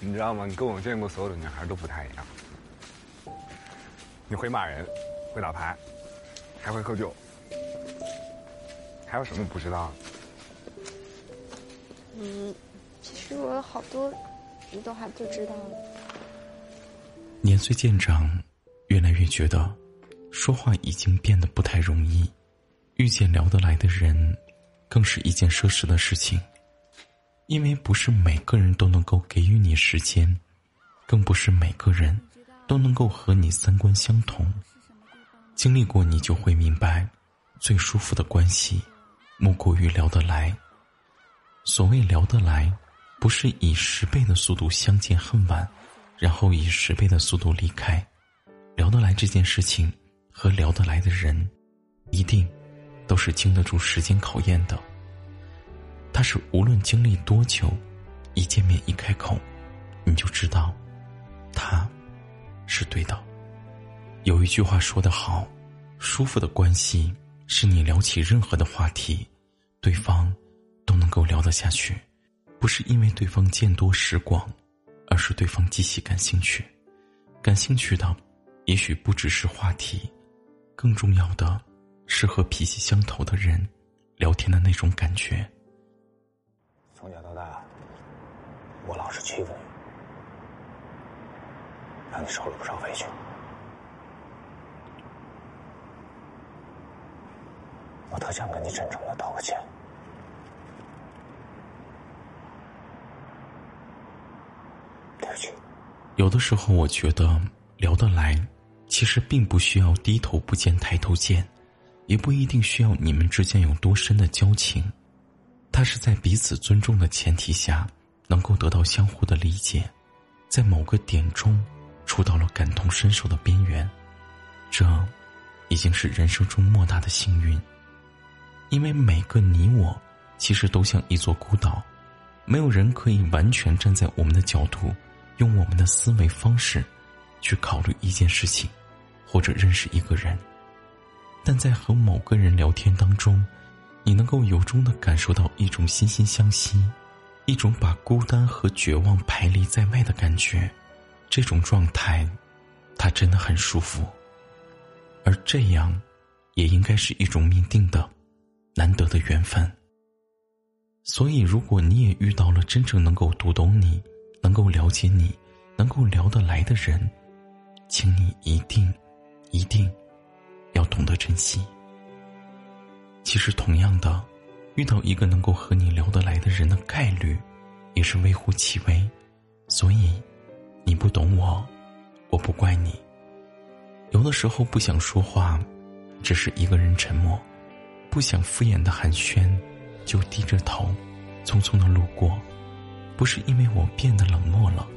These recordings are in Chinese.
你知道吗？你跟我见过所有的女孩都不太一样。你会骂人，会打牌，还会喝酒，还有什么不知道？嗯，其实我有好多，你都还不知道。年岁渐长，越来越觉得说话已经变得不太容易，遇见聊得来的人，更是一件奢侈的事情。因为不是每个人都能够给予你时间，更不是每个人都能够和你三观相同。经历过，你就会明白，最舒服的关系，莫过于聊得来。所谓聊得来，不是以十倍的速度相见恨晚，然后以十倍的速度离开。聊得来这件事情，和聊得来的人，一定都是经得住时间考验的。他是无论经历多久，一见面一开口，你就知道，他，是对的。有一句话说得好，舒服的关系是你聊起任何的话题，对方都能够聊得下去，不是因为对方见多识广，而是对方极其感兴趣。感兴趣的，也许不只是话题，更重要的是和脾气相投的人聊天的那种感觉。从小到大，我老是欺负你，让你受了不少委屈。我特想跟你真诚的道个歉。对不起。有的时候，我觉得聊得来，其实并不需要低头不见抬头见，也不一定需要你们之间有多深的交情。他是在彼此尊重的前提下，能够得到相互的理解，在某个点中，触到了感同身受的边缘，这，已经是人生中莫大的幸运。因为每个你我，其实都像一座孤岛，没有人可以完全站在我们的角度，用我们的思维方式，去考虑一件事情，或者认识一个人。但在和某个人聊天当中。你能够由衷的感受到一种惺惺相惜，一种把孤单和绝望排离在外的感觉，这种状态，它真的很舒服。而这样，也应该是一种命定的、难得的缘分。所以，如果你也遇到了真正能够读懂你、能够了解你、能够聊得来的人，请你一定、一定要懂得珍惜。其实，同样的，遇到一个能够和你聊得来的人的概率，也是微乎其微。所以，你不懂我，我不怪你。有的时候不想说话，只是一个人沉默；不想敷衍的寒暄，就低着头，匆匆的路过。不是因为我变得冷漠了，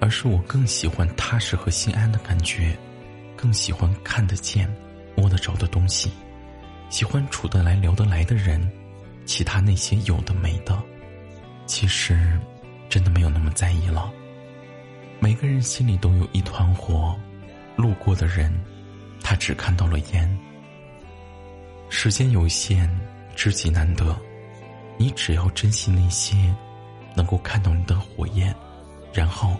而是我更喜欢踏实和心安的感觉，更喜欢看得见、摸得着的东西。喜欢处得来、聊得来的人，其他那些有的没的，其实真的没有那么在意了。每个人心里都有一团火，路过的人，他只看到了烟。时间有限，知己难得，你只要珍惜那些能够看到你的火焰，然后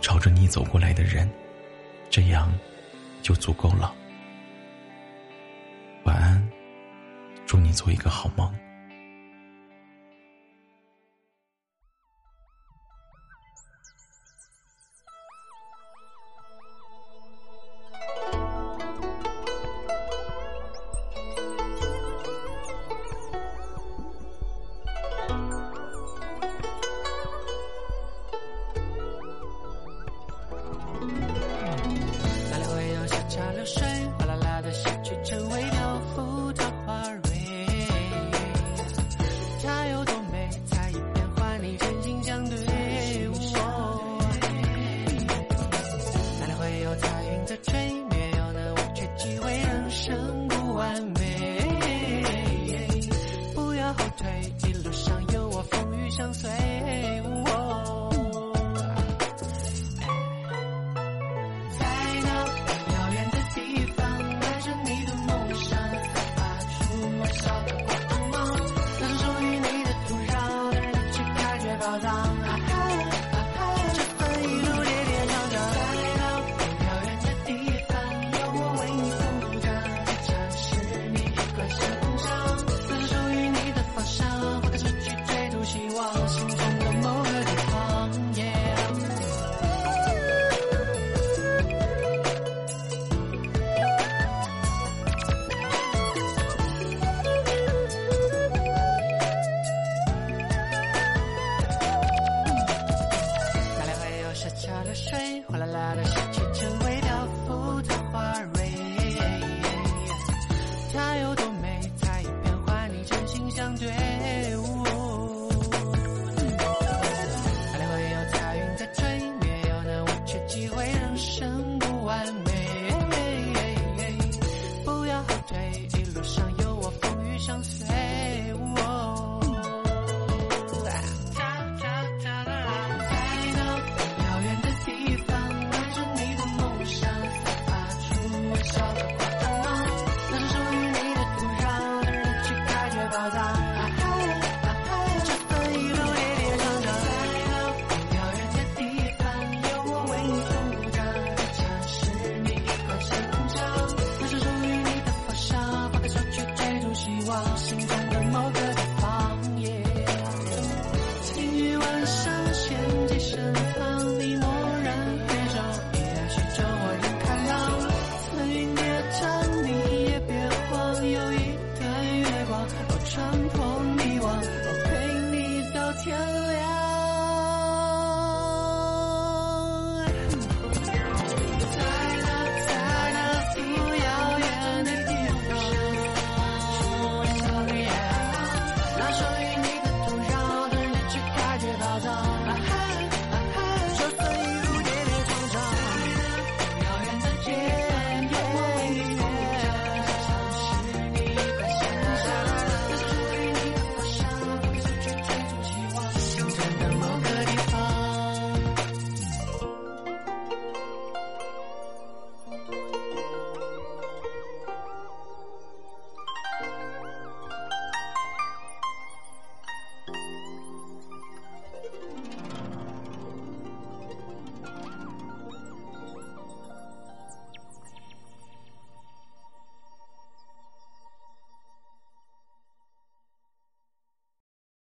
朝着你走过来的人，这样就足够了。祝你做一个好梦。她有多美才变换你真心相对。往心中的某个地方。夜，晴雨晚上，旋即身旁，你默然回首，依然寻找我人开朗。彩云叠翅，你也别慌，有一段月光，我穿破。